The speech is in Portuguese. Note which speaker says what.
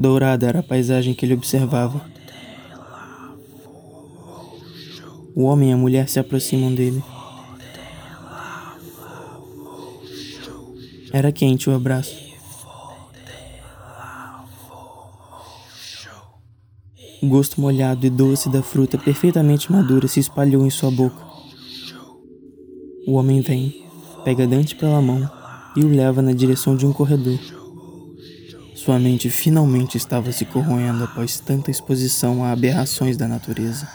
Speaker 1: Dourada era a paisagem que ele observava. O homem e a mulher se aproximam dele. Era quente o abraço. O gosto molhado e doce da fruta perfeitamente madura se espalhou em sua boca. O homem vem, pega Dante pela mão e o leva na direção de um corredor. Sua mente finalmente estava se corroendo após tanta exposição a aberrações da natureza.